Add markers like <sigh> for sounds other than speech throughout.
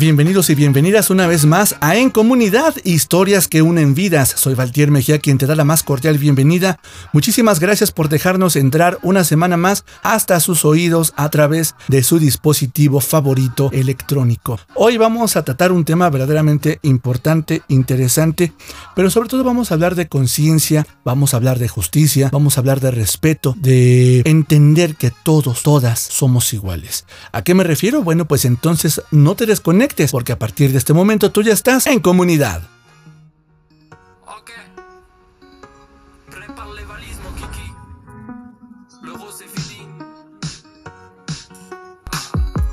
Bienvenidos y bienvenidas una vez más a En Comunidad, historias que unen vidas. Soy Valtier Mejía quien te da la más cordial bienvenida. Muchísimas gracias por dejarnos entrar una semana más hasta sus oídos a través de su dispositivo favorito electrónico. Hoy vamos a tratar un tema verdaderamente importante, interesante, pero sobre todo vamos a hablar de conciencia, vamos a hablar de justicia, vamos a hablar de respeto, de entender que todos, todas somos iguales. ¿A qué me refiero? Bueno, pues entonces no te desconectes porque a partir de este momento tú ya estás en comunidad.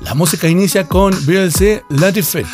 La música inicia con BLC La Defeat.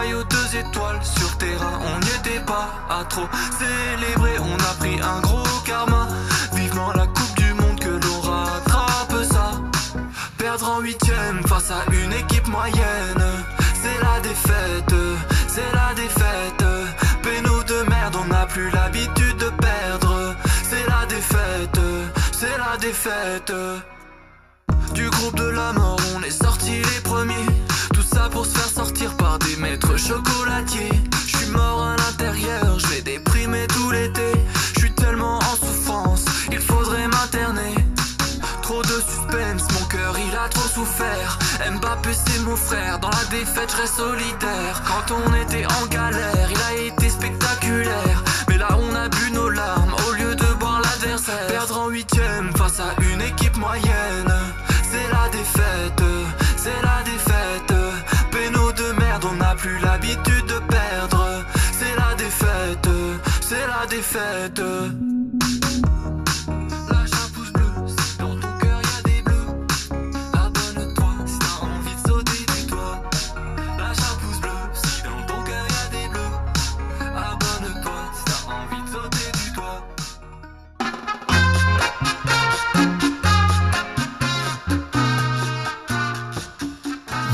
Maillot, deux étoiles, sur terrain, on n'y était pas à trop célébrer. On a pris un gros karma. Vivement la Coupe du Monde que l'on rattrape ça. Perdre en huitième face à une équipe moyenne, c'est la défaite, c'est la défaite. Péno de merde, on n'a plus l'habitude de perdre. C'est la défaite, c'est la défaite. Du groupe de la mort, on est sortis les premiers. Pour se faire sortir par des maîtres chocolatiers. Je suis mort à l'intérieur, je vais déprimer tout l'été. Je suis tellement en souffrance, il faudrait m'interner. Trop de suspense, mon cœur il a trop souffert. Mbappé c'est mon frère, dans la défaite je solitaire. Quand on était en galère, il a été spectaculaire. Mais là on a bu nos larmes au lieu de boire l'adversaire. Perdre en huitième face à une équipe moyenne. fête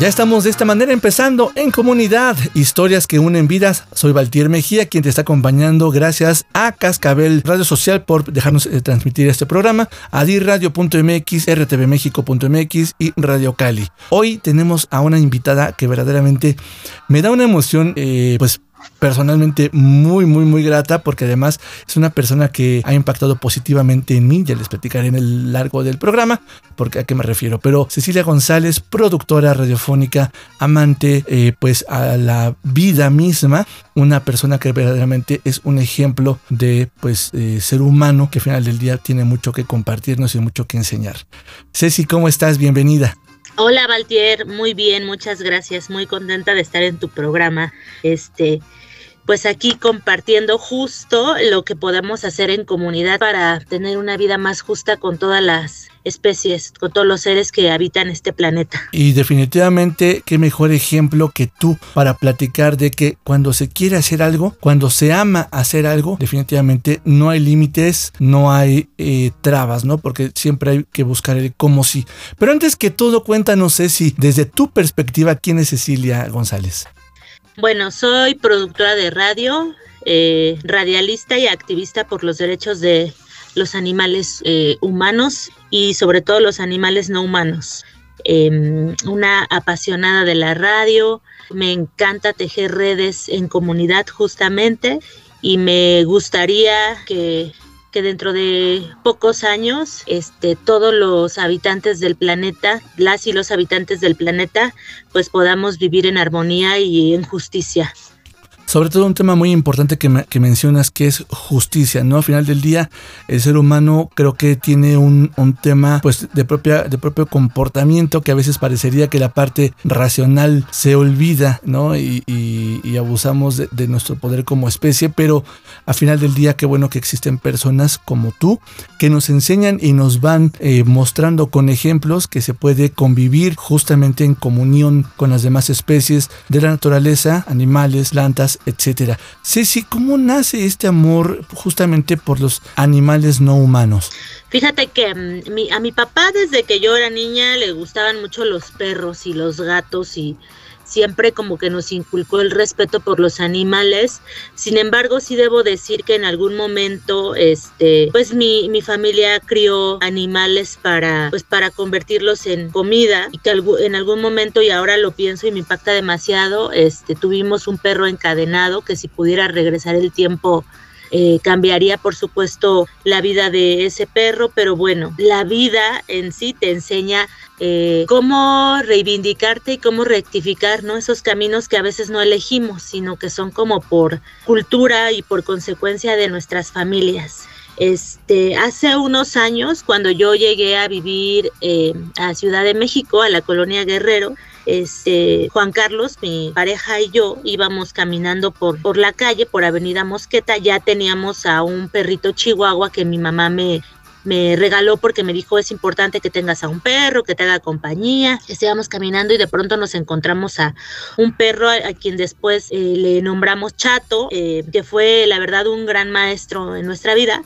Ya estamos de esta manera empezando en comunidad, historias que unen vidas. Soy Valtier Mejía, quien te está acompañando gracias a Cascabel Radio Social por dejarnos eh, transmitir este programa, a dirradio.mx, y Radio Cali. Hoy tenemos a una invitada que verdaderamente me da una emoción, eh, pues personalmente muy, muy, muy grata porque además es una persona que ha impactado positivamente en mí. Ya les platicaré en el largo del programa porque a qué me refiero. Pero Cecilia González, productora radiofónica, amante eh, pues a la vida misma, una persona que verdaderamente es un ejemplo de pues eh, ser humano que al final del día tiene mucho que compartirnos y mucho que enseñar. Ceci, ¿cómo estás? Bienvenida. Hola Valtier, muy bien, muchas gracias, muy contenta de estar en tu programa. Este, pues aquí compartiendo justo lo que podemos hacer en comunidad para tener una vida más justa con todas las especies, con todos los seres que habitan este planeta. Y definitivamente, qué mejor ejemplo que tú para platicar de que cuando se quiere hacer algo, cuando se ama hacer algo, definitivamente no hay límites, no hay eh, trabas, ¿no? Porque siempre hay que buscar el cómo sí. Pero antes que todo, cuéntanos, si desde tu perspectiva, ¿quién es Cecilia González? Bueno, soy productora de radio, eh, radialista y activista por los derechos de los animales eh, humanos y sobre todo los animales no humanos. Em, una apasionada de la radio, me encanta tejer redes en comunidad justamente y me gustaría que, que dentro de pocos años este, todos los habitantes del planeta, las y los habitantes del planeta, pues podamos vivir en armonía y en justicia sobre todo un tema muy importante que, mencionas que es justicia, ¿no? Al final del día, el ser humano creo que tiene un, tema pues de, propia, de propio comportamiento que a veces parecería que la parte racional se olvida, ¿no? Y, abusamos de, nuestro poder como especie, pero al final del día, qué bueno que existen personas como tú que nos enseñan y nos van eh, mostrando con ejemplos que se puede convivir justamente en comunión con las demás especies de la naturaleza, animales, plantas, etcétera. Ceci, ¿cómo nace este amor justamente por los animales no humanos? Fíjate que mm, a mi papá desde que yo era niña le gustaban mucho los perros y los gatos y siempre como que nos inculcó el respeto por los animales. Sin embargo, sí debo decir que en algún momento, este, pues mi, mi familia crió animales para, pues para convertirlos en comida y que en algún momento, y ahora lo pienso y me impacta demasiado, este, tuvimos un perro encadenado que si pudiera regresar el tiempo eh, cambiaría por supuesto la vida de ese perro, pero bueno, la vida en sí te enseña eh, cómo reivindicarte y cómo rectificar, ¿no? Esos caminos que a veces no elegimos, sino que son como por cultura y por consecuencia de nuestras familias. Este, hace unos años, cuando yo llegué a vivir eh, a Ciudad de México, a la colonia Guerrero, este, Juan Carlos, mi pareja y yo íbamos caminando por, por la calle, por Avenida Mosqueta, ya teníamos a un perrito chihuahua que mi mamá me, me regaló porque me dijo es importante que tengas a un perro, que te haga compañía. Estábamos caminando y de pronto nos encontramos a un perro a, quien después eh, le nombramos Chato, eh, que fue la verdad un gran maestro en nuestra vida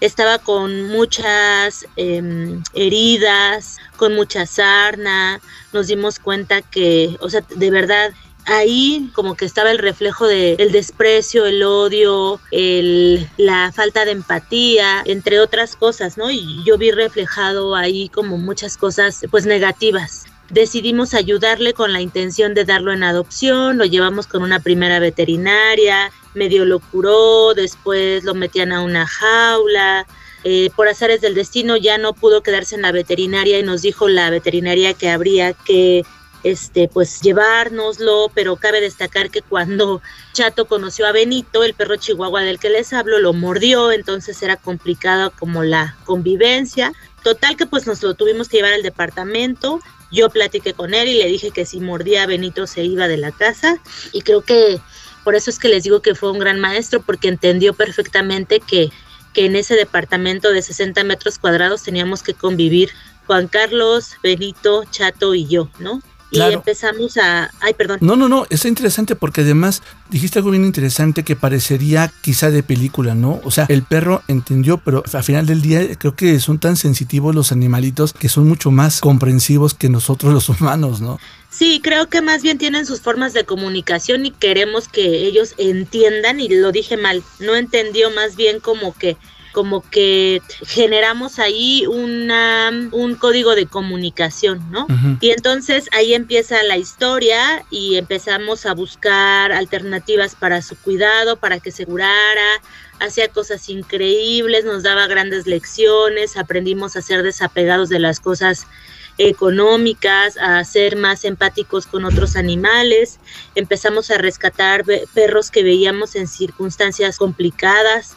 estaba con muchas em, heridas, con mucha sarna, nos dimos cuenta que, o sea, de verdad ahí como que estaba el reflejo del el desprecio, el odio, el, la falta de empatía, entre otras cosas, ¿no? Y yo vi reflejado ahí como muchas cosas pues negativas. Decidimos ayudarle con la intención de darlo en adopción, lo llevamos con una primera veterinaria, medio lo curó, después lo metían a una jaula, eh, por azares del destino ya no pudo quedarse en la veterinaria y nos dijo la veterinaria que habría que este pues llevárnoslo, pero cabe destacar que cuando Chato conoció a Benito, el perro chihuahua del que les hablo, lo mordió, entonces era complicado como la convivencia. Total que pues nos lo tuvimos que llevar al departamento. Yo platiqué con él y le dije que si mordía a Benito se iba de la casa y creo que por eso es que les digo que fue un gran maestro porque entendió perfectamente que que en ese departamento de 60 metros cuadrados teníamos que convivir Juan Carlos, Benito, Chato y yo, ¿no? Y empezamos a... Ay, perdón. No, no, no, es interesante porque además dijiste algo bien interesante que parecería quizá de película, ¿no? O sea, el perro entendió, pero al final del día creo que son tan sensitivos los animalitos que son mucho más comprensivos que nosotros los humanos, ¿no? Sí, creo que más bien tienen sus formas de comunicación y queremos que ellos entiendan, y lo dije mal, no entendió más bien como que como que generamos ahí una, un código de comunicación, ¿no? Y entonces ahí empieza la historia y empezamos a buscar alternativas para su cuidado, para que se curara, hacía cosas increíbles, nos daba grandes lecciones, aprendimos a ser desapegados de las cosas económicas, a ser más empáticos con otros animales, empezamos a rescatar perros que veíamos en circunstancias complicadas,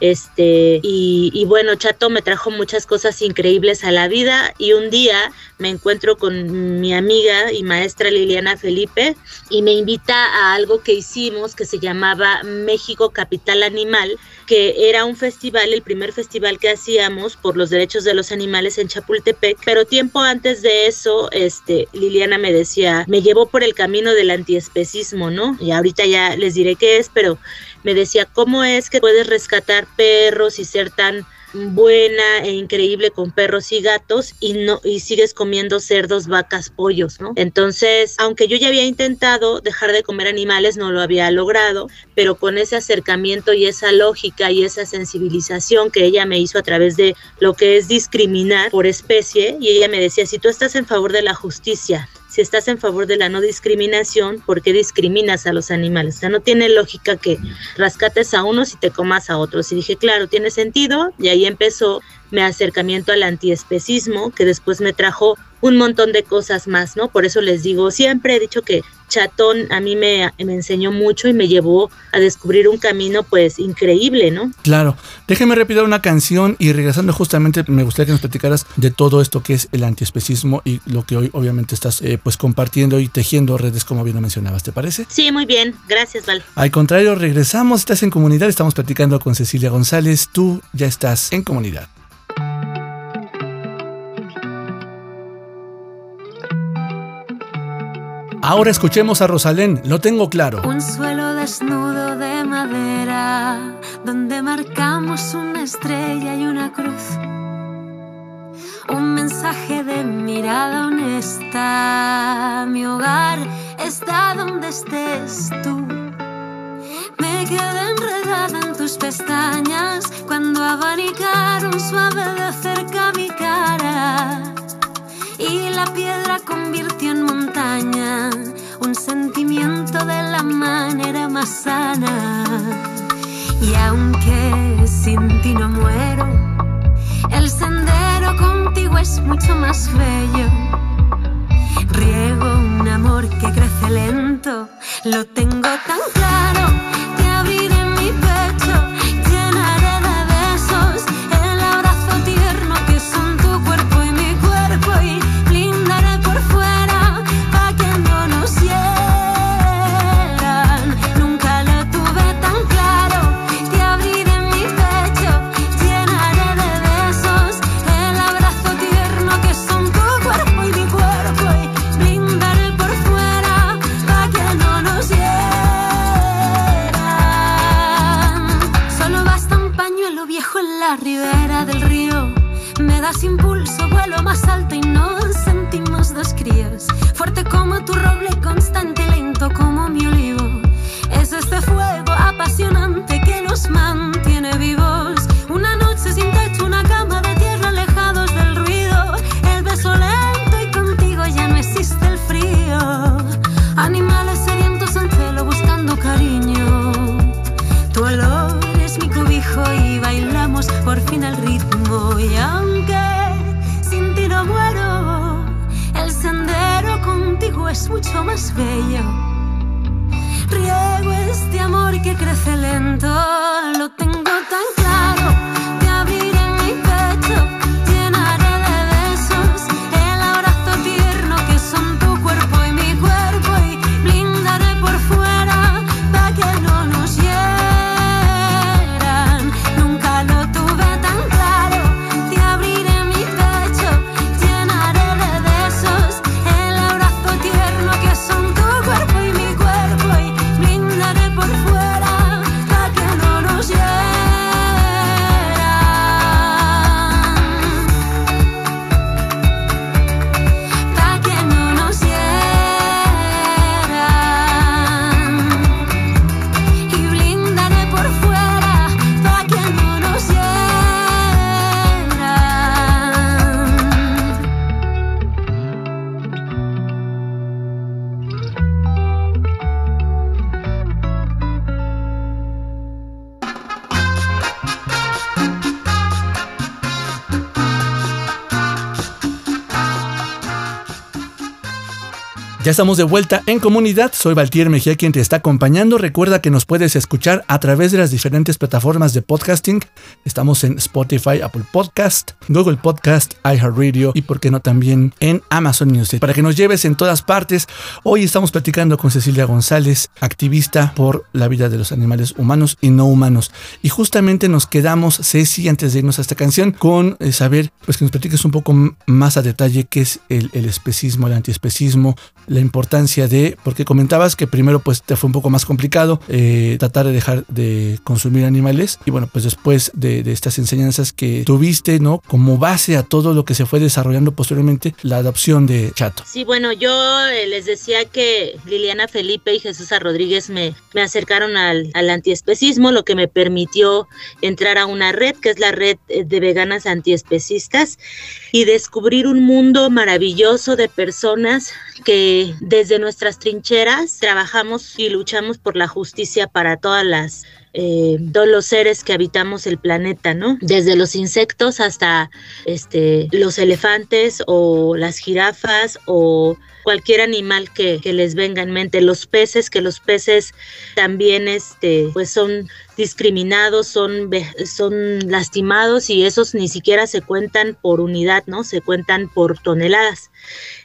Este, y, bueno, Chato me trajo muchas cosas increíbles a la vida y un día me encuentro con mi amiga y maestra Liliana Felipe y me invita a algo que hicimos que se llamaba México Capital Animal, que era un festival, el primer festival que hacíamos por los derechos de los animales en Chapultepec, pero tiempo antes de eso, este, Liliana me decía, me llevó por el camino del antiespecismo, ¿no? Y ahorita ya les diré qué es, pero me decía, ¿cómo es que puedes rescatar perros y ser tan buena e increíble con perros y gatos y no y sigues comiendo cerdos, vacas, pollos, ¿no? Entonces, aunque yo ya había intentado dejar de comer animales, no lo había logrado, pero con ese acercamiento y esa lógica y esa sensibilización que ella me hizo a través de lo que es discriminar por especie y ella me decía, si tú estás en favor de la justicia, si estás en favor de la no discriminación, ¿por qué discriminas a los animales? O sea, no tiene lógica que rescates a unos y te comas a otros. Y dije, claro, tiene sentido. Y ahí empezó mi acercamiento al antiespecismo, que después me trajo un montón de cosas más, ¿no? Por eso les digo, siempre he dicho que Chatón a mí me, me, enseñó mucho y me llevó a descubrir un camino pues increíble, ¿no? Claro. Déjeme repetir una canción y regresando justamente me gustaría que nos platicaras de todo esto que es el antiespecismo y lo que hoy obviamente estás eh, pues compartiendo y tejiendo redes como bien lo mencionabas, ¿te parece? Sí, muy bien. Gracias, Val. Al contrario, regresamos, estás en comunidad, estamos platicando con Cecilia González, tú ya estás en comunidad. Ahora escuchemos a Rosalén, lo tengo claro. Un suelo desnudo de madera, donde marcamos una estrella y una cruz. Un mensaje de mirada honesta. Mi hogar está donde estés tú. Me quedé enredada en tus pestañas cuando abanicaron suave de cerca la piedra convirtió en montaña un sentimiento de la manera más sana. Y aunque sin ti no muero, el sendero contigo es mucho más bello. Riego un amor que crece lento, lo tengo tan claro, te abriré mi pecho impulso, vuelo más alto y nos sentimos dos críos. Fuerte como tu roble, constante, más bello. Riego este amor que crece lento, lo tengo tan Ya estamos de vuelta en comunidad. Soy Valtier Mejía quien te está acompañando. Recuerda que nos puedes escuchar a través de las diferentes plataformas de podcasting. Estamos en Spotify, Apple Podcast, Google Podcast, iHeartRadio y por qué no también en Amazon Music. Para que nos lleves en todas partes. Hoy estamos platicando con Cecilia González, activista por la vida de los animales humanos y no humanos. Y justamente nos quedamos, Ceci, antes de irnos a esta canción, con eh, saber, pues que nos platiques un poco más a detalle qué es el, el especismo, el antiespecismo, la importancia de, porque comentabas que primero pues te fue un poco más complicado eh, tratar de dejar de consumir animales y bueno pues después de, estas enseñanzas que tuviste, ¿no? Como base a todo lo que se fue desarrollando posteriormente la adopción de Chato. Sí, bueno, yo eh, les decía que Liliana Felipe y Jesús Rodríguez me, me acercaron al, al antiespecismo, lo que me permitió entrar a una red que es la red eh, de veganas antiespecistas y descubrir un mundo maravilloso de personas que desde nuestras trincheras trabajamos y luchamos por la justicia para todas las eh, todos los seres que habitamos el planeta, ¿no? Desde los insectos hasta este, los elefantes o las jirafas o cualquier animal que, que, les venga en mente, los peces, que los peces también este, pues son discriminados, son, son lastimados y esos ni siquiera se cuentan por unidad, ¿no? Se cuentan por toneladas.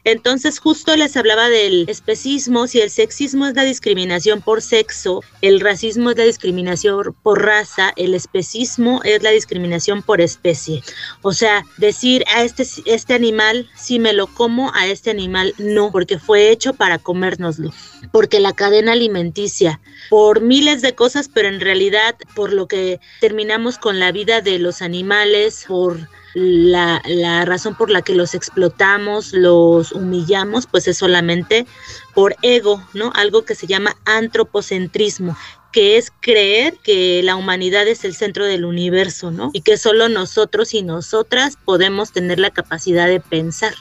Entonces justo les hablaba del especismo, si el sexismo es la discriminación por sexo, el racismo es la discriminación por raza, el especismo es la discriminación por especie. O sea, decir a este, este animal si me lo como, a este animal no, porque fue hecho para comérnoslo, porque la cadena alimenticia, por miles de cosas, pero en realidad por lo que terminamos con la vida de los animales, por la, la, razón por la que los explotamos, los humillamos, pues es solamente por ego, ¿no? Algo que se llama antropocentrismo, que es creer que la humanidad es el centro del universo, ¿no? Y que solo nosotros y nosotras podemos tener la capacidad de pensar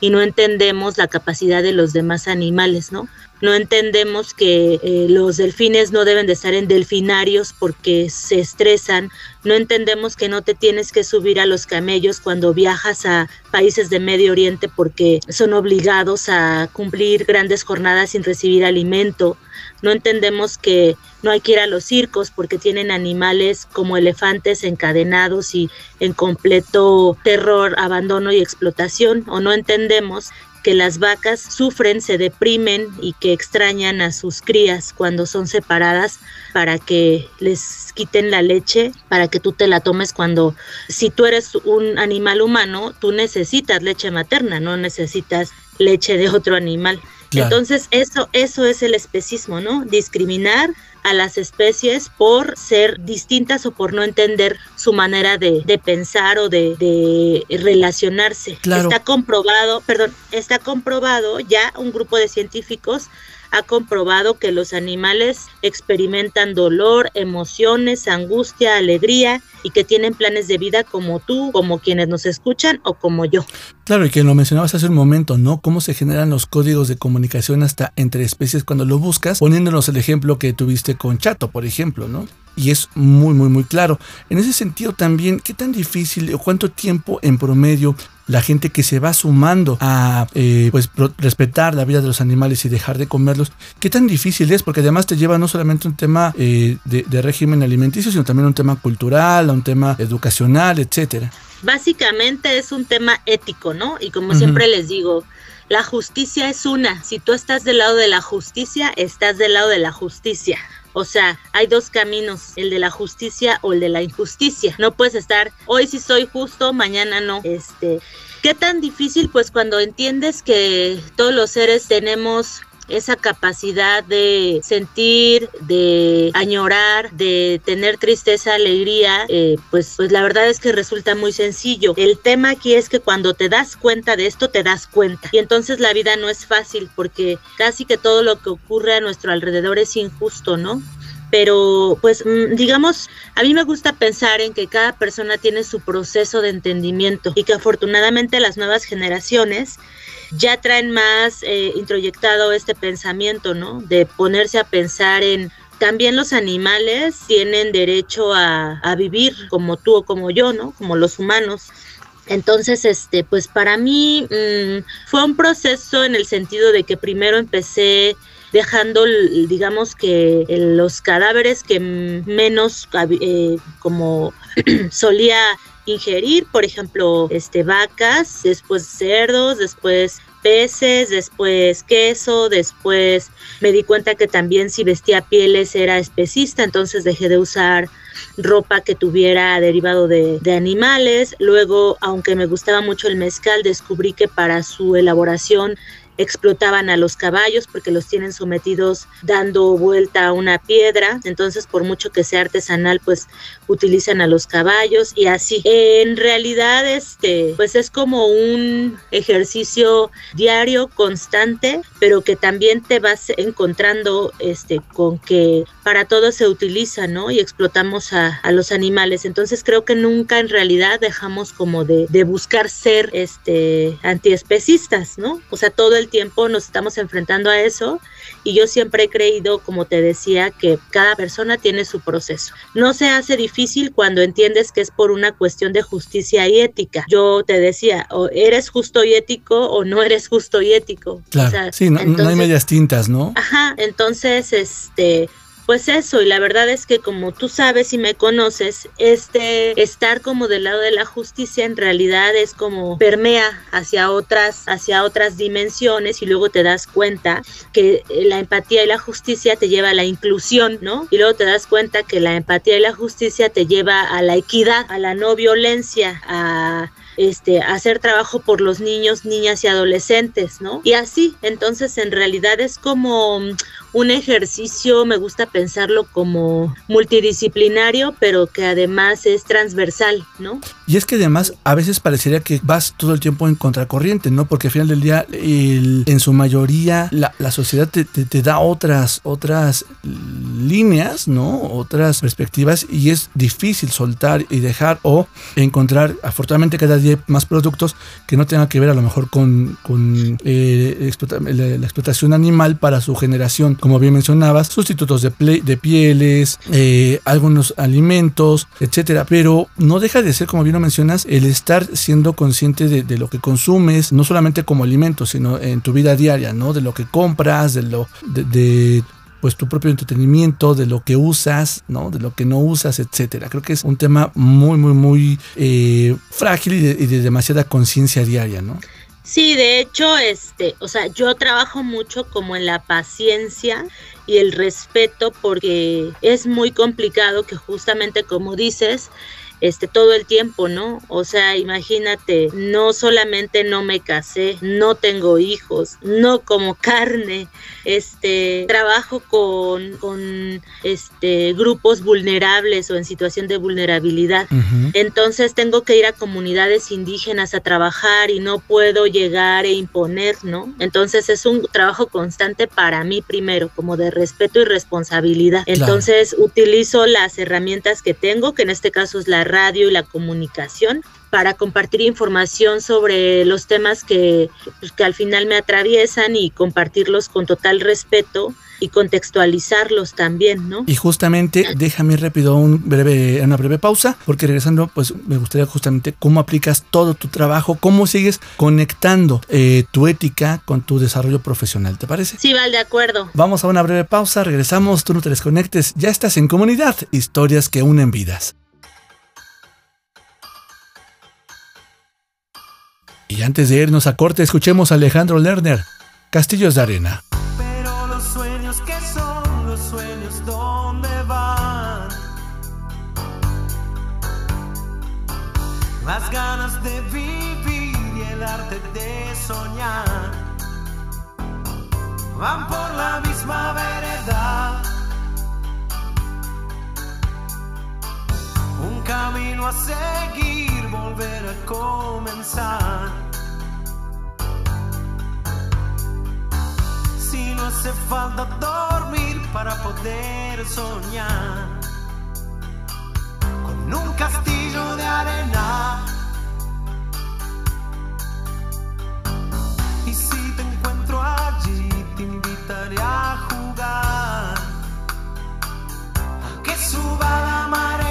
y no entendemos la capacidad de los demás animales, ¿no? No entendemos que eh, los delfines no deben de estar en delfinarios porque se estresan. No entendemos que no te tienes que subir a los camellos cuando viajas a países de Medio Oriente porque son obligados a cumplir grandes jornadas sin recibir alimento. No entendemos que no hay que ir a los circos porque tienen animales como elefantes encadenados y en completo terror, abandono y explotación. O no entendemos que las vacas sufren, se deprimen y que extrañan a sus crías cuando son separadas para que les quiten la leche, para que tú te la tomes cuando, si tú eres un animal humano, tú necesitas leche materna, no necesitas leche de otro animal. Entonces, eso, eso es el especismo, ¿no? Discriminar a las especies por ser distintas o por no entender su manera de, pensar o de, relacionarse. Está comprobado, perdón, está comprobado ya un grupo de científicos ha comprobado que los animales experimentan dolor, emociones, angustia, alegría y que tienen planes de vida como tú, como quienes nos escuchan o como yo. Claro, y que lo mencionabas hace un momento, ¿no? Cómo se generan los códigos de comunicación hasta entre especies cuando lo buscas, poniéndonos el ejemplo que tuviste con Chato, por ejemplo, ¿no? y es muy, muy, muy claro. En ese sentido también, ¿qué tan difícil o cuánto tiempo en promedio la gente que se va sumando a eh, pues respetar la vida de los animales y dejar de comerlos, qué tan difícil es, porque además te lleva no solamente un tema eh, de, régimen alimenticio, sino también un tema cultural, un tema educacional, etcétera. Básicamente es un tema ético, ¿no? Y como siempre les digo, la justicia es una. Si tú estás del lado de la justicia, estás del lado de la justicia. O sea, hay dos caminos, el de la justicia o el de la injusticia. No puedes estar, hoy sí soy justo, mañana no. Este, ¿qué tan difícil? Pues cuando entiendes que todos los seres tenemos esa capacidad de sentir, de añorar, de tener tristeza, alegría, eh, pues, pues la verdad es que resulta muy sencillo. El tema aquí es que cuando te das cuenta de esto, te das cuenta. Y entonces la vida no es fácil porque casi que todo lo que ocurre a nuestro alrededor es injusto, ¿no? Pero pues mm, digamos, a mí me gusta pensar en que cada persona tiene su proceso de entendimiento y que afortunadamente las nuevas generaciones ya traen más eh, introyectado este pensamiento, ¿no? De ponerse a pensar en también los animales tienen derecho a, vivir como tú o como yo, ¿no? Como los humanos. Entonces, este, pues para mí mm, fue un proceso en el sentido de que primero empecé dejando, digamos que los cadáveres que menos eh, como <clears throat> solía ingerir, por ejemplo, este vacas, después cerdos, después peces, después queso, después me di cuenta que también si vestía pieles era especista, entonces dejé de usar ropa que tuviera derivado de, de, animales. Luego, aunque me gustaba mucho el mezcal, descubrí que para su elaboración explotaban a los caballos porque los tienen sometidos dando vuelta a una piedra, entonces por mucho que sea artesanal, pues utilizan a los caballos y así. En realidad, este, pues es como un ejercicio diario, constante, pero que también te vas encontrando este, con que para todo se utiliza, ¿no? Y explotamos a, los animales. Entonces creo que nunca en realidad dejamos como de, de buscar ser este, antiespecistas, ¿no? O sea, todo el tiempo nos estamos enfrentando a eso y yo siempre he creído, como te decía, que cada persona tiene su proceso. No se hace difícil cuando entiendes que es por una cuestión de justicia y ética. Yo te decía, o eres justo y ético o no eres justo y ético. Claro, sí, no, no hay medias tintas, ¿no? Ajá, entonces, este, pues eso, y la verdad es que como tú sabes y me conoces, este estar como del lado de la justicia en realidad es como permea hacia otras, hacia otras dimensiones y luego te das cuenta que la empatía y la justicia te lleva a la inclusión, ¿no? Y luego te das cuenta que la empatía y la justicia te lleva a la equidad, a la no violencia, a este, hacer trabajo por los niños, niñas y adolescentes, ¿no? Y así, entonces en realidad es como un ejercicio, me gusta pensarlo como multidisciplinario, pero que además es transversal, ¿no? Y es que además a veces parecería que vas todo el tiempo en contracorriente, ¿no? Porque al final del día, en su mayoría, la, sociedad te, da otras, otras líneas, ¿no? Otras perspectivas y es difícil soltar y dejar o encontrar, afortunadamente cada día más productos que no tengan que ver a lo mejor con, eh, la explotación animal para su generación como bien mencionabas, sustitutos de, de pieles, eh, algunos alimentos, etcétera. Pero no deja de ser, como bien lo mencionas, el estar siendo consciente de, lo que consumes, no solamente como alimento, sino en tu vida diaria, ¿no? De lo que compras, de lo de, pues tu propio entretenimiento, de lo que usas, ¿no? De lo que no usas, etcétera. Creo que es un tema muy, muy, muy eh, frágil y de, demasiada conciencia diaria, ¿no? Sí, de hecho, este, o sea, yo trabajo mucho como en la paciencia y el respeto porque es muy complicado que justamente como dices, este todo el tiempo, ¿no? O sea, imagínate, no solamente no me casé, no tengo hijos, no como <laughs> carne, este trabajo con, con este grupos vulnerables o en situación de vulnerabilidad. Entonces tengo que ir a comunidades indígenas a trabajar y no puedo llegar e imponer, ¿no? Entonces es un trabajo constante para mí primero, como de respeto y responsabilidad. Entonces utilizo las herramientas que tengo, que en este caso es la radio y la comunicación para compartir información sobre los temas que, pues, que al final me atraviesan y compartirlos con total respeto y contextualizarlos también, ¿no? Y justamente, déjame rápido un breve, una breve pausa, porque regresando, pues me gustaría justamente cómo aplicas todo tu trabajo, cómo sigues conectando eh, tu ética con tu desarrollo profesional, ¿te parece? Sí, vale, de acuerdo. Vamos a una breve pausa, regresamos, tú no te desconectes, ya estás en comunidad, historias que unen vidas. Y antes de irnos a corte, escuchemos a Alejandro Lerner, Castillos de Arena. Pero los sueños que son los sueños, ¿dónde van? Las ganas de vivir y el arte de soñar van por la misma vereda. Un camino a seguir, volver a comenzar. Si no hace falta dormir para poder soñar con un castillo de arena. Y si te encuentro allí, te invitaré a jugar, a que suba la marea.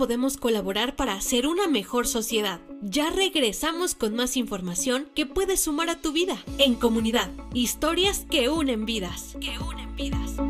Podemos colaborar para hacer una mejor sociedad. Ya regresamos con más información que puede sumar a tu vida. En comunidad, historias que unen vidas. Que unen vidas.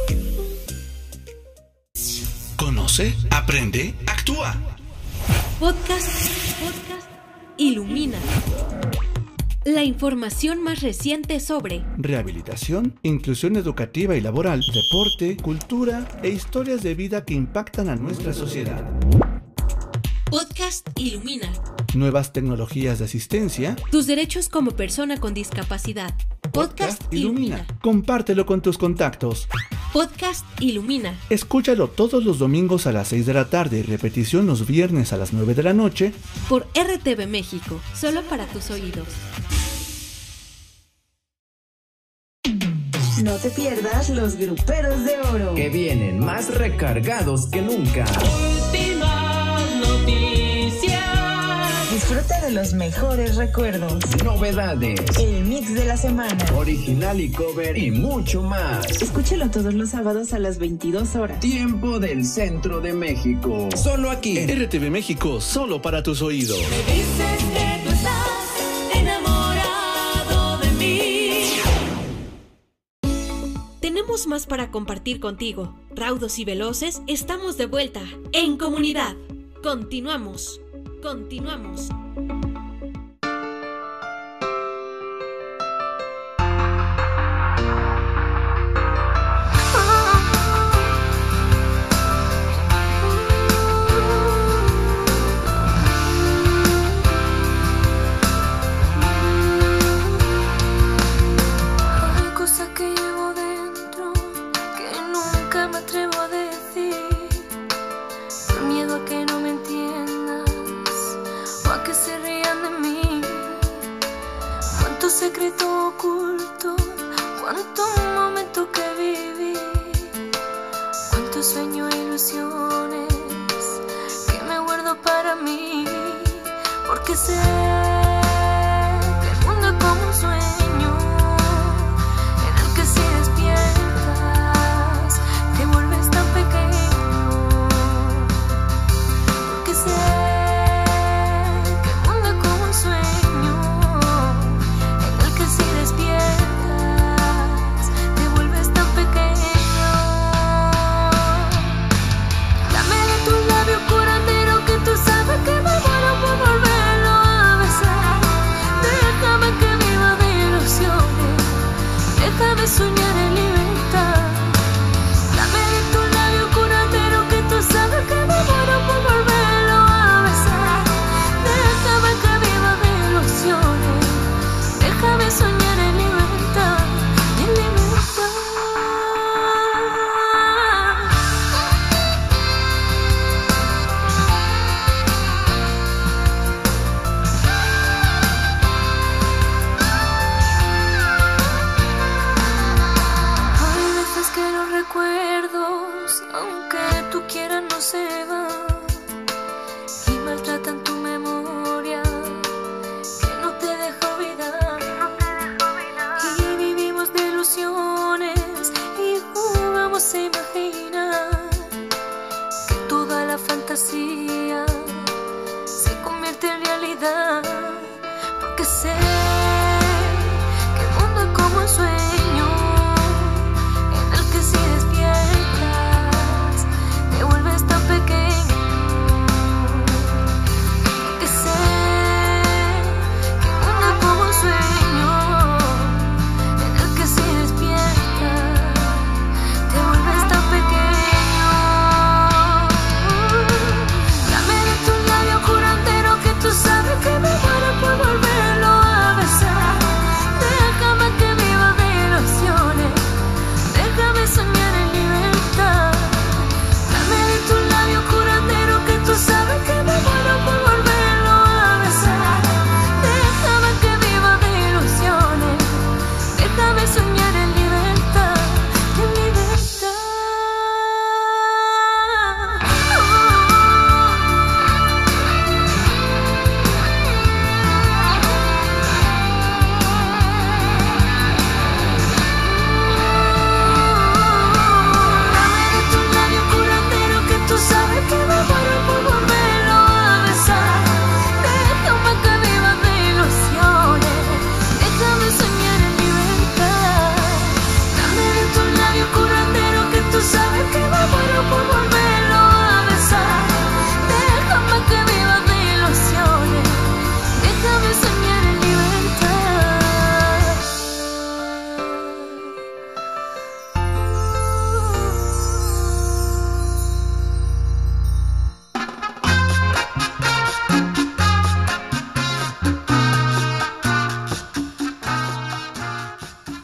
Conoce, aprende, actúa. Podcast, podcast, ilumina. La información más reciente sobre Rehabilitación, inclusión educativa y laboral, deporte, cultura e historias de vida que impactan a nuestra sociedad. Podcast Ilumina. Nuevas tecnologías de asistencia. Tus derechos como persona con discapacidad. Podcast, Ilumina. Compártelo con tus contactos. Podcast Ilumina. Escúchalo todos los domingos a las 6 de la tarde y repetición los viernes a las 9 de la noche. Por RTV México, solo para tus oídos. No te pierdas los gruperos de oro. Que vienen más recargados que nunca. Disfruta de los mejores recuerdos. Novedades, El mix de la semana. original y cover y mucho más. Escúchelo todos los sábados a las 22 horas. Tiempo del centro de México. Solo aquí. RTV México, solo para tus oídos. Dices que tú estás enamorado de mí. Tenemos más para compartir contigo. Raudos y veloces, estamos de vuelta. En comunidad. Continuamos. Continuamos.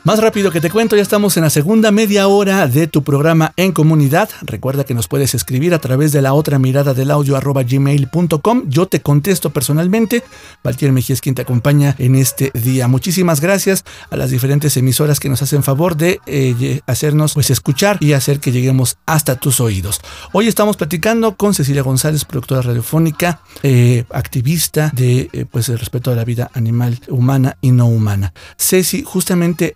Más rápido que te cuento, ya estamos en la segunda media hora de tu programa en comunidad. Recuerda que nos puedes escribir a través de la otra mirada del audio arroba gmail.com. Yo te contesto personalmente. Valtier Mejía es quien te acompaña en este día. Muchísimas gracias a las diferentes emisoras que nos hacen favor de eh, hacernos pues escuchar y hacer que lleguemos hasta tus oídos. Hoy estamos platicando con Cecilia González, productora radiofónica, eh, activista de eh, pues el respeto a la vida animal, humana y no humana. Ceci, justamente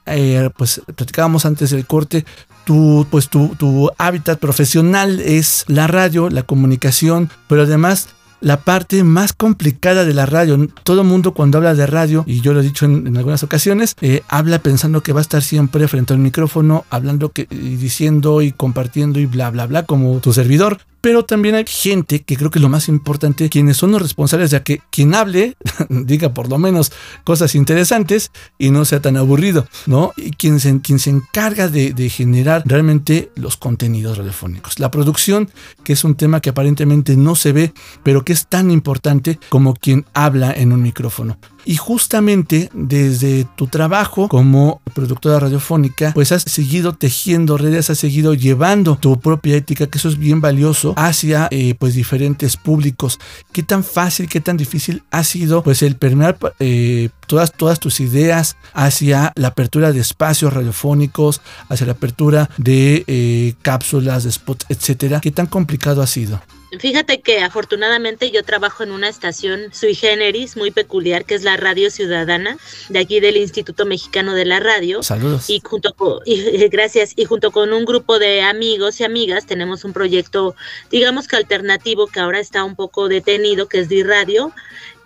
pues platicábamos antes del corte, tu, pues tu, hábitat profesional es la radio, la comunicación, pero además la parte más complicada de la radio. Todo mundo cuando habla de radio, y yo lo he dicho en, en algunas ocasiones, eh, habla pensando que va a estar siempre frente al micrófono, hablando que, y diciendo y compartiendo y bla, bla, bla, como tu servidor. Pero también hay gente que creo que lo más importante, quienes son los responsables de que quien hable <laughs> diga por lo menos cosas interesantes y no sea tan aburrido, ¿no? Y quien se, quien se encarga de generar realmente los contenidos radiofónicos. La producción, que es un tema que aparentemente no se ve, pero que es tan importante como quien habla en un micrófono. Y justamente desde tu trabajo como productora radiofónica, pues has seguido tejiendo redes, has seguido llevando tu propia ética, que eso es bien valioso, hacia eh, pues diferentes públicos. ¿Qué tan fácil, qué tan difícil ha sido pues el permear eh, todas, todas tus ideas hacia la apertura de espacios radiofónicos, hacia la apertura de eh, cápsulas, de spots, etcétera? ¿Qué tan complicado ha sido? Fíjate que afortunadamente yo trabajo en una estación sui generis muy peculiar que es la Radio Ciudadana de aquí del Instituto Mexicano de la Radio. Saludos. Y junto con, y, gracias, y junto con un grupo de amigos y amigas tenemos un proyecto, digamos que alternativo que ahora está un poco detenido, que es Di Radio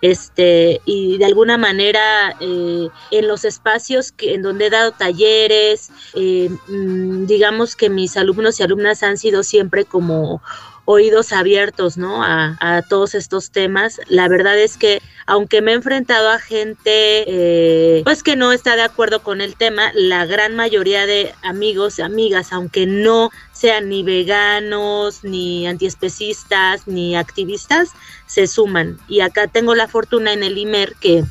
este y de alguna manera eh, en los espacios que en donde he dado talleres eh, mmm, digamos que mis alumnos y alumnas han sido siempre como oídos abiertos, ¿no? A, todos estos temas. La verdad es que, aunque me he enfrentado a gente, eh, pues que no está de acuerdo con el tema, la gran mayoría de amigos y amigas, aunque no sean ni veganos, ni antiespecistas, ni activistas, se suman. Y acá tengo la fortuna en el IMER que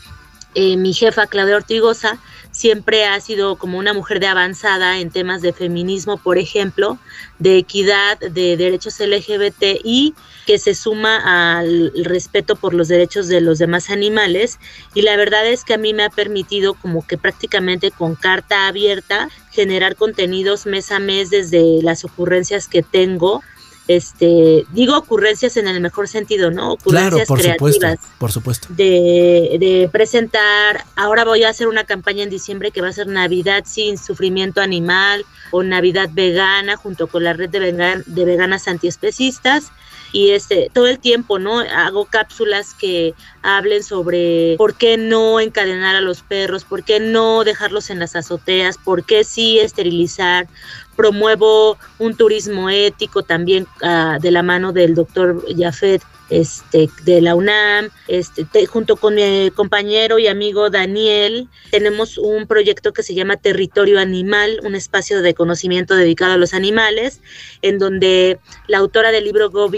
eh, mi jefa, Claudia Ortigosa, siempre ha sido como una mujer de avanzada en temas de feminismo, por ejemplo, de equidad, de derechos LGBT y que se suma al respeto por los derechos de los demás animales. Y la verdad es que a mí me ha permitido como que prácticamente con carta abierta generar contenidos mes a mes desde las ocurrencias que tengo este, digo ocurrencias en el mejor sentido, ¿no? Ocurrencias claro, por creativas. Supuesto, por supuesto. De, de, presentar, ahora voy a hacer una campaña en diciembre que va a ser Navidad sin sufrimiento animal o Navidad vegana junto con la red de, vegan, de veganas antiespecistas y este todo el tiempo no hago cápsulas que hablen sobre por qué no encadenar a los perros, por qué no dejarlos en las azoteas, por qué sí esterilizar, promuevo un turismo ético también uh, de la mano del doctor Jafet este, de la UNAM, este, te, junto con mi compañero y amigo Daniel, tenemos un proyecto que se llama Territorio Animal, un espacio de conocimiento dedicado a los animales, en donde la autora del libro Go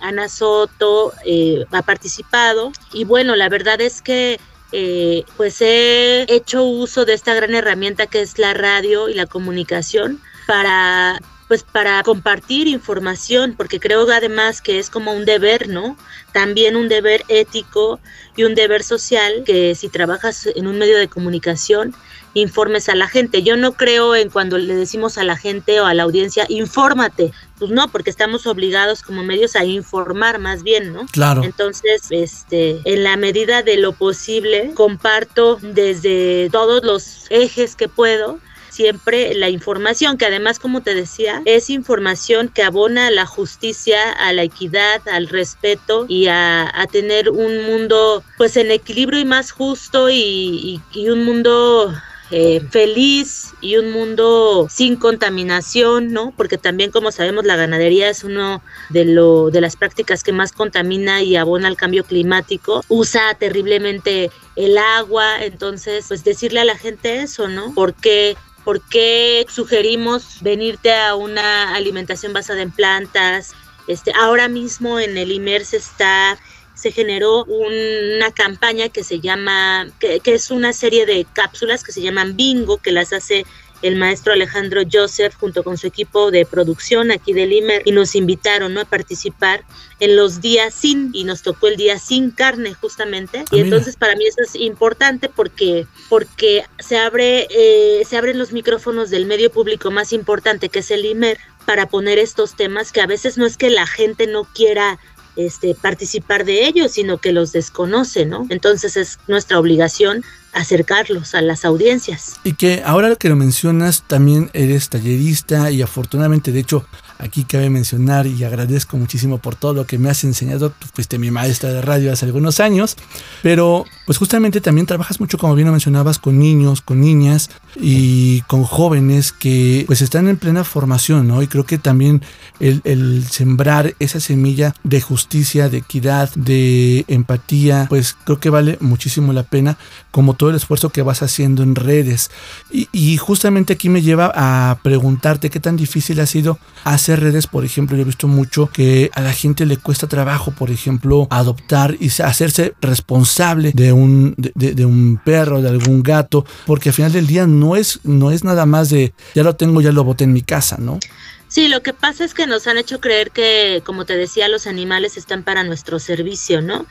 Ana Soto, eh, ha participado. Y bueno, la verdad es que eh, pues he hecho uso de esta gran herramienta que es la radio y la comunicación para pues para compartir información, porque creo además que es como un deber, ¿no? También un deber ético y un deber social que si trabajas en un medio de comunicación, informes a la gente. Yo no creo en cuando le decimos a la gente o a la audiencia, infórmate. Pues no, porque estamos obligados como medios a informar más bien, ¿no? Claro. Entonces, este, en la medida de lo posible, comparto desde todos los ejes que puedo siempre la información, que además, como te decía, es información que abona a la justicia, a la equidad, al respeto y a, tener un mundo pues en equilibrio y más justo y un mundo eh, feliz y un mundo sin contaminación, ¿no? Porque también, como sabemos, la ganadería es uno de, lo, de las prácticas que más contamina y abona al cambio climático. Usa terriblemente el agua, entonces, pues decirle a la gente eso, ¿no? Porque ¿Por qué sugerimos venirte a una alimentación basada en plantas? Este, ahora mismo en el IMER se está se generó una campaña que se llama, que, que es una serie de cápsulas que se llaman Bingo, que las hace el maestro Alejandro Joseph junto con su equipo de producción aquí del Limer y nos invitaron ¿no? a participar en los días sin y nos tocó el día sin carne justamente Ah, y entonces para mí eso es importante porque porque se abre eh, se abren los micrófonos del medio público más importante que es el Limer para poner estos temas que a veces no es que la gente no quiera este, participar de ellos, sino que los desconoce, ¿no? Entonces es nuestra obligación acercarlos a las audiencias. Y que ahora que lo mencionas, también eres tallerista y afortunadamente, de hecho, aquí cabe mencionar y agradezco muchísimo por todo lo que me has enseñado. Fuiste mi maestra de radio hace algunos años, pero pues justamente también trabajas mucho, como bien lo mencionabas, con niños, con niñas y con jóvenes que pues están en plena formación, ¿no? Y creo que también el, sembrar esa semilla de justicia, de equidad, de empatía, pues creo que vale muchísimo la pena, como todo el esfuerzo que vas haciendo en redes. Y, y justamente aquí me lleva a preguntarte qué tan difícil ha sido hacer redes, por ejemplo, yo he visto mucho que a la gente le cuesta trabajo, por ejemplo, adoptar y se- hacerse responsable de un, de, de- un perro, de algún gato, porque al final del día no es, no es nada más de ya lo tengo, ya lo boté en mi casa, ¿no? Sí, lo que pasa es que nos han hecho creer que, como te decía, los animales están para nuestro servicio, ¿no?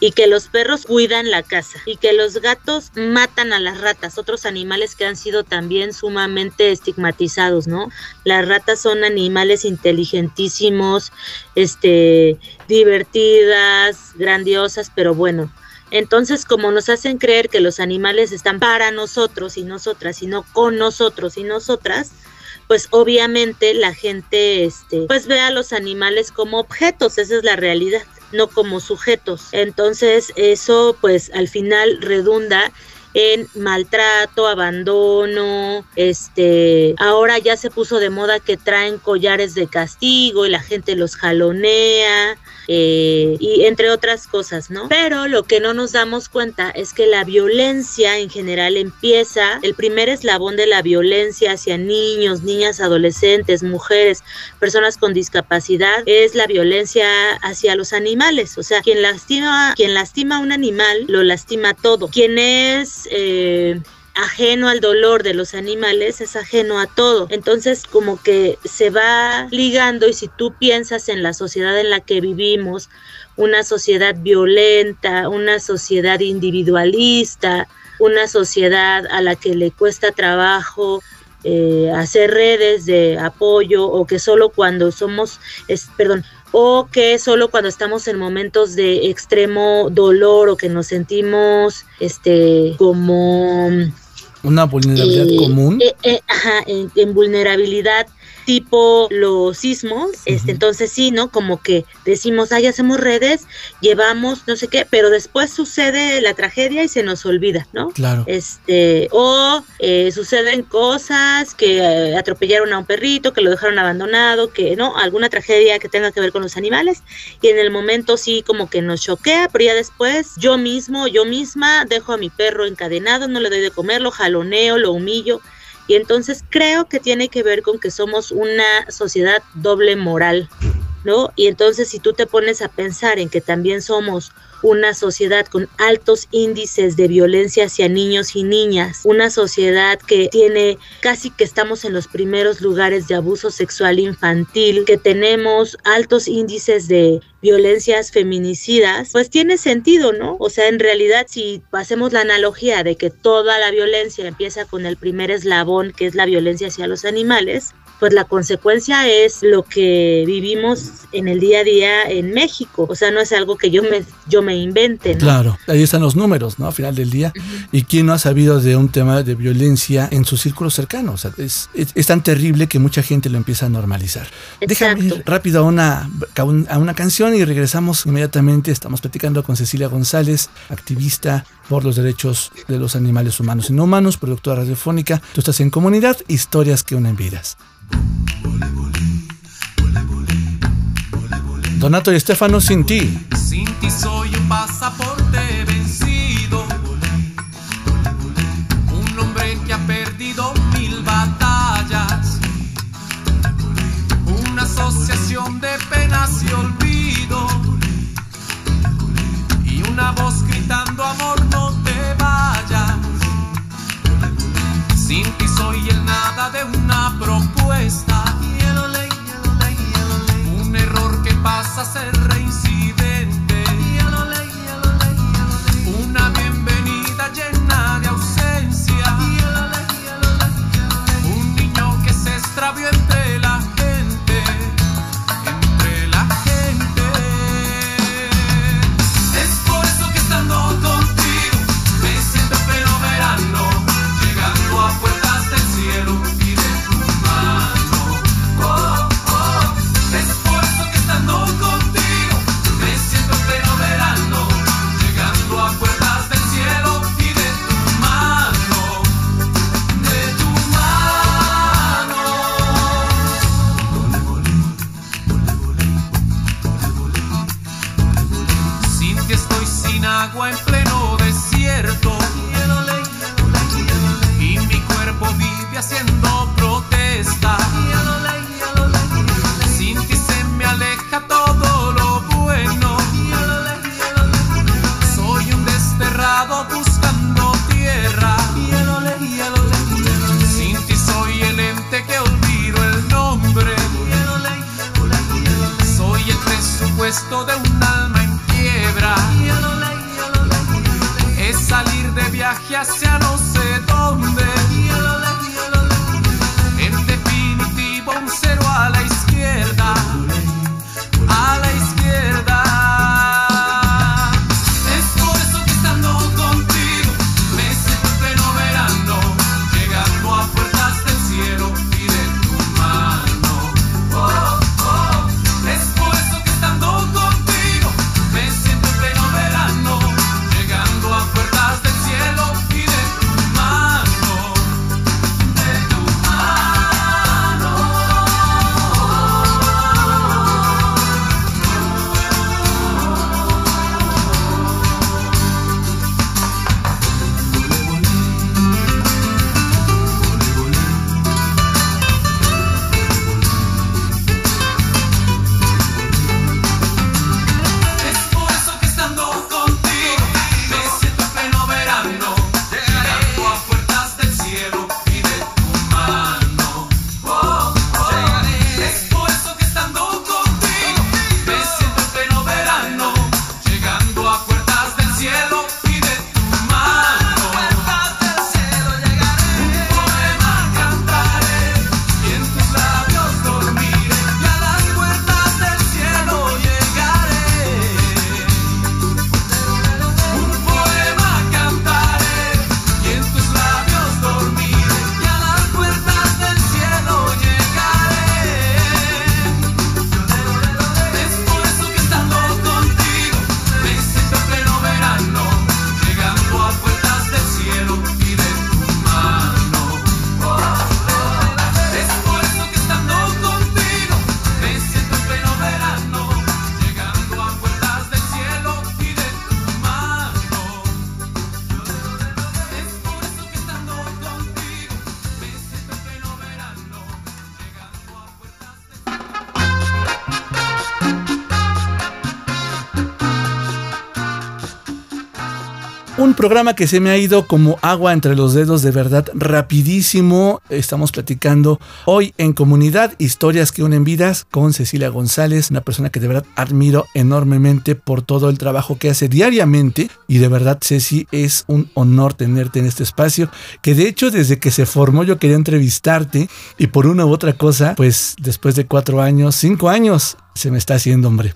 Y que los perros cuidan la casa y que los gatos matan a las ratas, otros animales que han sido también sumamente estigmatizados, ¿no? Las ratas son animales inteligentísimos, este, divertidas, grandiosas, pero bueno, entonces, como nos hacen creer que los animales están para nosotros y nosotras, y no con nosotros y nosotras, pues obviamente la gente este pues ve a los animales como objetos, esa es la realidad, no como sujetos. Entonces, eso pues al final redunda en maltrato, abandono, este, ahora ya se puso de moda que traen collares de castigo y la gente los jalonea, eh, y entre otras cosas, ¿no? Pero lo que no nos damos cuenta es que la violencia en general empieza, el primer eslabón de la violencia hacia niños, niñas, adolescentes, mujeres, personas con discapacidad, es la violencia hacia los animales. O sea, quien lastima, quien lastima a un animal, lo lastima todo. Quien es eh, ajeno al dolor de los animales es ajeno a todo. Entonces como que se va ligando y si tú piensas en la sociedad en la que vivimos, una sociedad violenta, una sociedad individualista, una sociedad a la que le cuesta trabajo eh, hacer redes de apoyo o que solo cuando somos, es, perdón, o que solo cuando estamos en momentos de extremo dolor o que nos sentimos este como Una vulnerabilidad común. eh, eh, ajá, en, en vulnerabilidad tipo los sismos, este, entonces sí, ¿no? Como que decimos, ay, hacemos redes, llevamos no sé qué, pero después sucede la tragedia y se nos olvida, ¿no? Claro. Este, o eh, suceden cosas que eh, atropellaron a un perrito, que lo dejaron abandonado, que no, alguna tragedia que tenga que ver con los animales, y en el momento sí como que nos choquea, pero ya después yo mismo, yo misma dejo a mi perro encadenado, no le doy de comer, lo jaloneo, lo humillo, y entonces creo que tiene que ver con que somos una sociedad doble moral, ¿no? Y entonces si tú te pones a pensar en que también somos una sociedad con altos índices de violencia hacia niños y niñas, una sociedad que tiene casi que estamos en los primeros lugares de abuso sexual infantil, que tenemos altos índices de violencias feminicidas, pues tiene sentido, ¿no? O sea, en realidad si hacemos la analogía de que toda la violencia empieza con el primer eslabón, que es la violencia hacia los animales, pues la consecuencia es lo que vivimos en el día a día en México. O sea, no es algo que yo me, yo me invente, ¿no? Claro, ahí están los números, ¿no? Al final del día. ¿Y quién no ha sabido de un tema de violencia en su círculo cercano? O sea, es, es- es tan terrible que mucha gente lo empieza a normalizar. Déjame ir rápido a una, a una canción y regresamos inmediatamente. Estamos platicando con Cecilia González, activista por los derechos de los animales humanos y no humanos, productora radiofónica. Tú estás en comunidad, historias que unen vidas. Donato y Estefano sin ti. Sin ti soy un pasaporte que Programa que se me ha ido como agua entre los dedos, de verdad, rapidísimo. Estamos platicando hoy en comunidad historias que unen vidas con Cecilia González, una persona que de verdad admiro enormemente por todo el trabajo que hace diariamente. Y de verdad, Ceci, es un honor tenerte en este espacio, que de hecho desde que se formó yo quería entrevistarte y por una u otra cosa, pues después de cuatro años, cinco años, se me está haciendo hombre.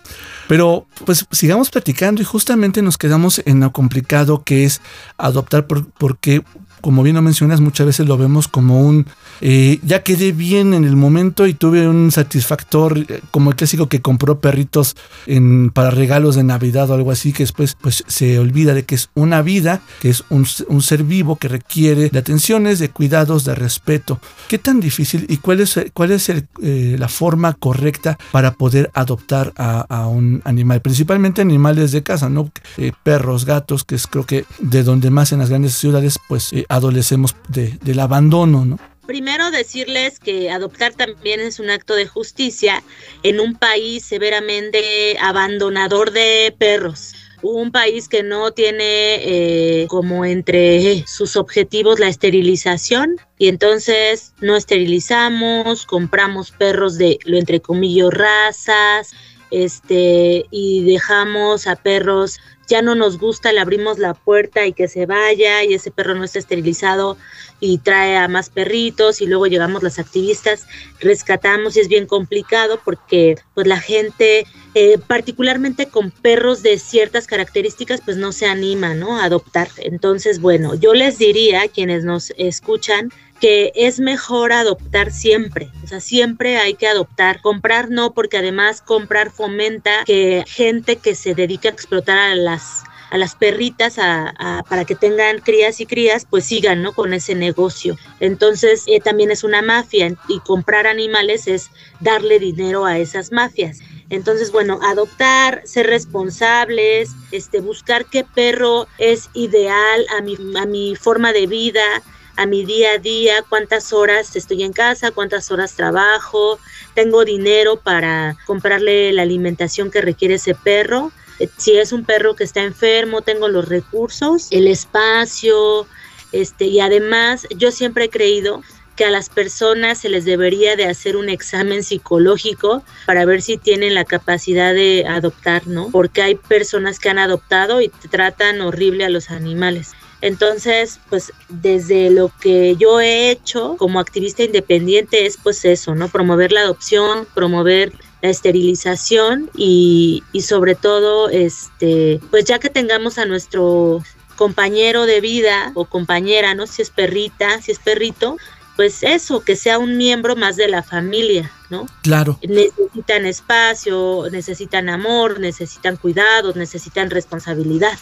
Pero pues sigamos platicando y justamente nos quedamos en lo complicado que es adoptar por- porque como bien lo mencionas, muchas veces lo vemos como un eh, ya quedé bien en el momento y tuve un satisfactor, eh, como el clásico que compró perritos en, para regalos de Navidad o algo así, que después pues se olvida de que es una vida, que es un, ser vivo que requiere de atenciones, de cuidados, de respeto. ¿Qué tan difícil y cuál es, cuál es el, eh, la forma correcta para poder adoptar a, un animal? Principalmente animales de casa, ¿no? Eh, perros, gatos, que es creo que de donde más en las grandes ciudades pues adolecemos de- del abandono, ¿no? Primero decirles que adoptar también es un acto de justicia en un país severamente abandonador de perros. un país que no tiene eh, como entre sus objetivos la esterilización y entonces no esterilizamos, compramos perros de, lo entre comillas, razas, este, y dejamos a perros, ya no nos gusta, le abrimos la puerta y que se vaya, y ese perro no está esterilizado y trae a más perritos, y luego llegamos las activistas, rescatamos y es bien complicado porque pues la gente, eh, particularmente con perros de ciertas características, pues no se anima, ¿no? A adoptar. Entonces, bueno, yo les diría a quienes nos escuchan, que es mejor adoptar siempre, o sea, siempre hay que adoptar, comprar no, porque además comprar fomenta que gente que se dedica a explotar a las a las perritas a, para que tengan crías y crías, pues sigan, ¿no? Con ese negocio. Entonces, eh, también es una mafia y comprar animales es darle dinero a esas mafias. Entonces, bueno, adoptar, ser responsables, este, buscar qué perro es ideal a mi, a mi forma de vida, a mi día a día, cuántas horas estoy en casa, cuántas horas trabajo, tengo dinero para comprarle la alimentación que requiere ese perro. Eh, Si es un perro que está enfermo, tengo los recursos, el espacio, este, y además yo siempre he creído que a las personas se les debería de hacer un examen psicológico para ver si tienen la capacidad de adoptar, ¿no? Porque hay personas que han adoptado y tratan horrible a los animales. Entonces, pues desde lo que yo he hecho como activista independiente es pues eso, ¿no? Promover la adopción, promover la esterilización y, y sobre todo, este, pues ya que tengamos a nuestro compañero de vida o compañera, ¿no? Si es perrita, si es perrito, pues eso, que sea un miembro más de la familia, ¿no? Claro. Necesitan espacio, necesitan amor, necesitan cuidados, necesitan responsabilidad.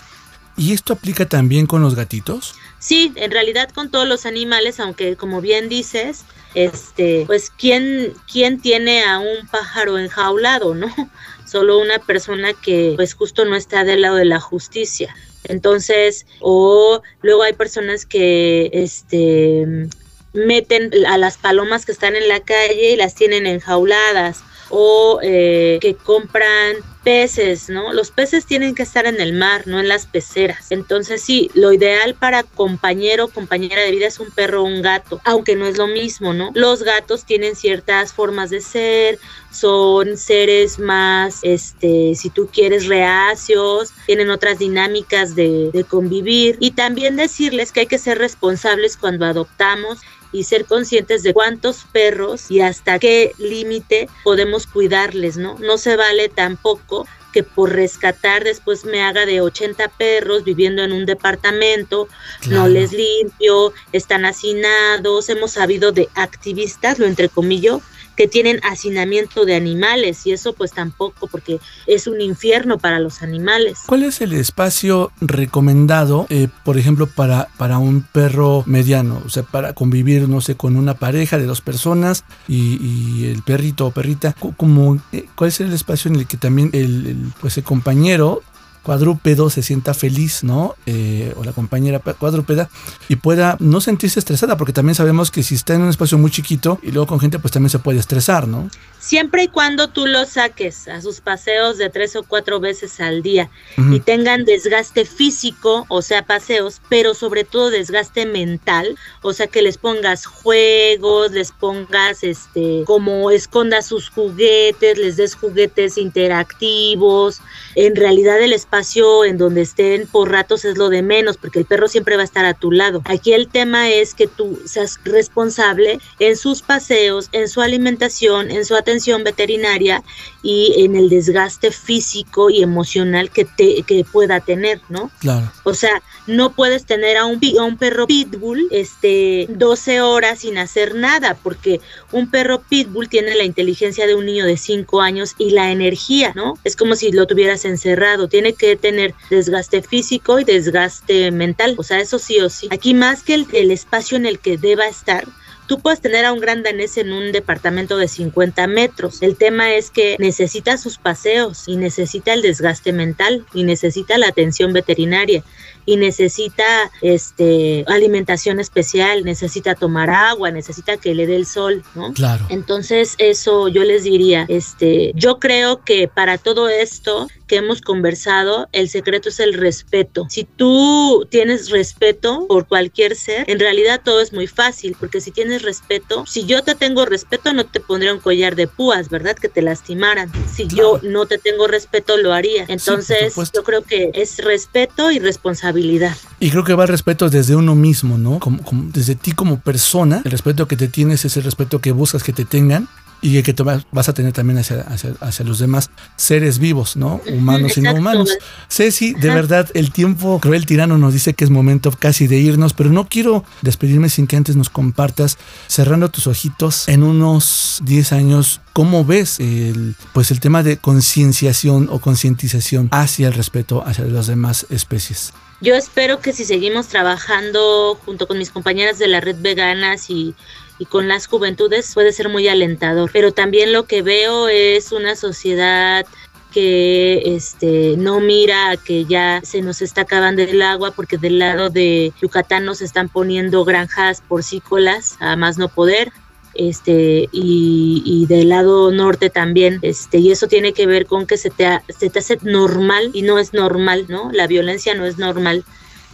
¿Y esto aplica también con los gatitos? Sí, en realidad con todos los animales, aunque como bien dices, este, pues quién quién tiene a un pájaro enjaulado, ¿no? <laughs> Solo una persona que pues justo no está del lado de la justicia. Entonces, o luego hay personas que este meten a las palomas que están en la calle y las tienen enjauladas o eh, que compran peces, ¿no? Los peces tienen que estar en el mar, no en las peceras. Entonces sí, lo ideal para compañero o compañera de vida es un perro o un gato, aunque no es lo mismo, ¿no? Los gatos tienen ciertas formas de ser, son seres más, este, si tú quieres, reacios, tienen otras dinámicas de, de convivir y también decirles que hay que ser responsables cuando adoptamos y ser conscientes de cuántos perros y hasta qué límite podemos cuidarles, ¿no? No se vale tampoco que por rescatar después me haga de 80 perros viviendo en un departamento, no les limpio, están hacinados, hemos sabido de activistas, lo entrecomillo, que tienen hacinamiento de animales y eso pues tampoco porque es un infierno para los animales. ¿Cuál es el espacio recomendado, eh, por ejemplo, para, para un perro mediano? O sea, para convivir, no sé, con una pareja de dos personas y, y el perrito o perrita. Como, eh, ¿Cuál es el espacio en el que también el, el, pues el compañero cuadrúpedo se sienta feliz, ¿no? Eh, o la compañera pa- cuadrúpeda y pueda no sentirse estresada, porque también sabemos que si está en un espacio muy chiquito y luego con gente, pues también se puede estresar, ¿no? Siempre y cuando tú los saques a sus paseos de tres o cuatro veces al día y tengan desgaste físico, o sea, paseos, pero sobre todo desgaste mental, o sea, que les pongas juegos, les pongas, este, como escondas sus juguetes, les des juguetes interactivos. En realidad el espacio en donde estén por ratos es lo de menos, porque el perro siempre va a estar a tu lado. Aquí el tema es que tú seas responsable en sus paseos, en su alimentación, en su atención veterinaria y en el desgaste físico y emocional que, te, que pueda tener, ¿no? Claro. O sea, no puedes tener a un, a un perro pitbull este, 12 horas sin hacer nada, porque un perro pitbull tiene la inteligencia de un niño de 5 años y la energía, ¿no? Es como si lo tuvieras encerrado. Tiene que tener desgaste físico y desgaste mental. O sea, eso sí o sí. Aquí más que el, el espacio en el que deba estar, Tú puedes tener a un gran danés en un departamento de 50 metros. El tema es que necesita sus paseos y necesita el desgaste mental y necesita la atención veterinaria. y necesita este alimentación especial, necesita tomar agua, necesita que le dé el sol, ¿no? Claro. Entonces, eso yo les diría, este, yo creo que para todo esto que hemos conversado, el secreto es el respeto. Si tú tienes respeto por cualquier ser, en realidad todo es muy fácil, porque si tienes respeto, si yo te tengo respeto, no te pondría un collar de púas, ¿verdad? Que te lastimaran. Si yo no te tengo respeto, lo haría. Entonces, yo creo que es respeto y responsabilidad. Y creo que va el respeto desde uno mismo, ¿no? Como, como- desde ti como persona, el respeto que te tienes es el respeto que buscas que te tengan y el que te va- vas a tener también hacia, hacia, hacia los demás seres vivos, ¿no? Humanos y no humanos. Ceci, de verdad, el tiempo cruel tirano nos dice que es momento casi de irnos, pero no quiero despedirme sin que antes nos compartas, cerrando tus ojitos, en unos 10 años, ¿cómo ves el, pues el tema de concienciación o concientización hacia el respeto hacia las demás especies? Yo espero que si seguimos trabajando junto con mis compañeras de la red veganas y, y con las juventudes puede ser muy alentador. Pero también lo que veo es una sociedad que este no mira a que ya se nos está acabando el agua porque del lado de Yucatán nos están poniendo granjas porcícolas a más no poder este y, del lado norte también este y eso tiene que ver con que se te, se te hace normal y no es normal no la violencia no es normal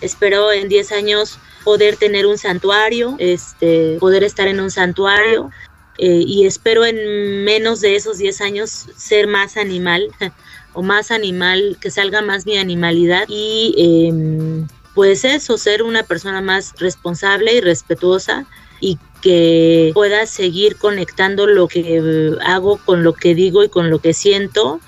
espero en 10 años poder tener un santuario este poder estar en un santuario eh, y espero en menos de esos 10 años ser más animal <laughs> o más animal que salga más mi animalidad y em, pues eso ser una persona más responsable y respetuosa y que pueda seguir conectando lo que eh, hago con lo que digo y con lo que siento.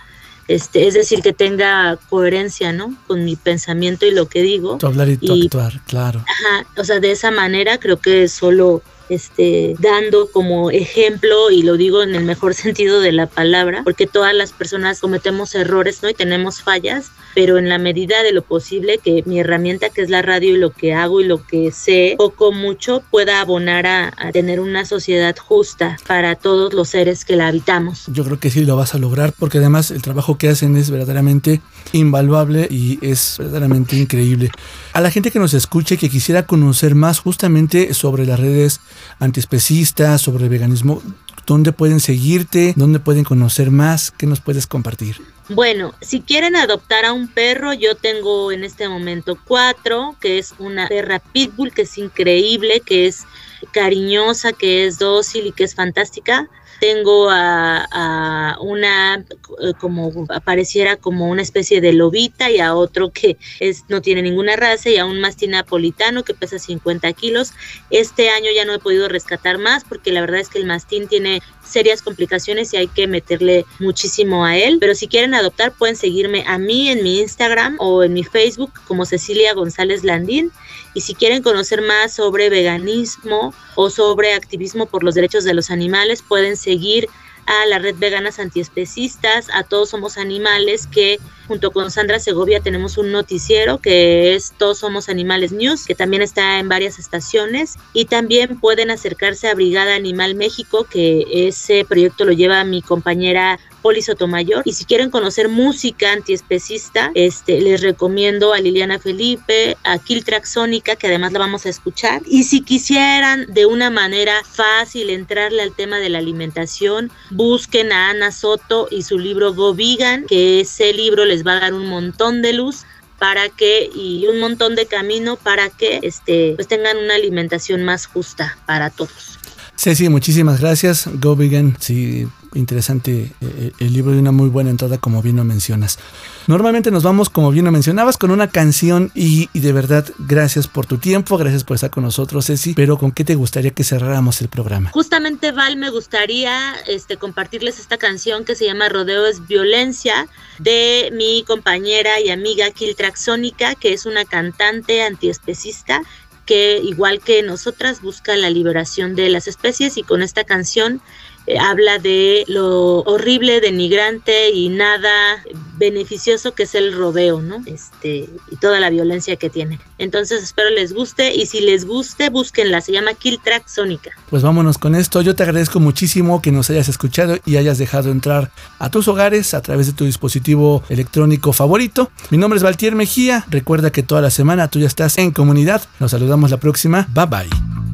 Este, es decir, que tenga coherencia, ¿no? Con mi pensamiento y lo que digo. Tu hablar y tu Y- actuar, claro. Ajá, o sea, de esa manera creo que solo este dando como ejemplo y lo digo en el mejor <laughs> sentido de la palabra, porque todas las personas cometemos errores, ¿no? Y tenemos fallas, pero en la medida de lo posible que mi herramienta que es la radio y lo que hago y lo que sé, poco mucho pueda abonar a, a tener una sociedad justa para todos los seres que la habitamos. Yo creo que sí lo vas a lograr porque además el trabajo que hacen es verdaderamente invaluable y es verdaderamente increíble. A la gente que nos escuche que quisiera conocer más justamente sobre las redes antiespecistas, sobre veganismo, ¿dónde pueden seguirte? ¿Dónde pueden conocer más? ¿Qué nos puedes compartir? Bueno, si quieren adoptar a un perro, yo tengo en este momento cuatro, que es una perra pitbull, que es increíble, que es cariñosa, que es dócil y que es fantástica. Tengo a, una eh, como apareciera como una especie de lobita y a otro que es no tiene ninguna raza y a un mastín napolitano que pesa 50 kilos. Este año ya no he podido rescatar más porque la verdad es que el mastín tiene serias complicaciones y hay que meterle muchísimo a él. Pero si quieren adoptar pueden seguirme a mí en mi Instagram o en mi Facebook como Cecilia González Landín. Y si quieren conocer más sobre veganismo o sobre activismo por los derechos de los animales, pueden seguir a la red Veganas Antiespecistas, a Todos Somos Animales, que junto con Sandra Segovia tenemos un noticiero que es Todos Somos Animales News, que también está en varias estaciones. Y también pueden acercarse a Brigada Animal México, que ese proyecto lo lleva mi compañera Poli Sotomayor. Y si quieren conocer música antiespecista, este, les recomiendo a Liliana Felipe, a Kiltrack Sónica, que además la vamos a escuchar. Y si quisieran de una manera fácil entrarle al tema de la alimentación, busquen a Ana Soto y su libro Go Vegan, que ese libro les va a dar un montón de luz para que y un montón de camino para que este pues tengan una alimentación más justa para todos. Ceci, muchísimas gracias. Go Vegan, sí, interesante eh, el libro y una muy buena entrada, como bien lo mencionas. Normalmente nos vamos, como bien lo mencionabas, con una canción y, de verdad, gracias por tu tiempo, gracias por estar con nosotros, Ceci. Pero ¿con qué te gustaría que cerráramos el programa? Justamente Val me gustaría este compartirles esta canción que se llama Rodeo es violencia de mi compañera y amiga Kiltrack Sónica, que es una cantante antiespecista que igual que nosotras busca la liberación de las especies y con esta canción eh, habla de lo horrible, denigrante y nada beneficioso que es el rodeo, ¿no? Este, y toda la violencia que tiene. Entonces espero les guste y si les guste, búsquenla, se llama Kill Track Sónica. Pues vámonos con esto. Yo te agradezco muchísimo que nos hayas escuchado y hayas dejado entrar a tus hogares a través de tu dispositivo electrónico favorito. Mi nombre es Valtier Mejía. Recuerda que toda la semana tú ya estás en comunidad. Nos saludamos la próxima. Bye bye.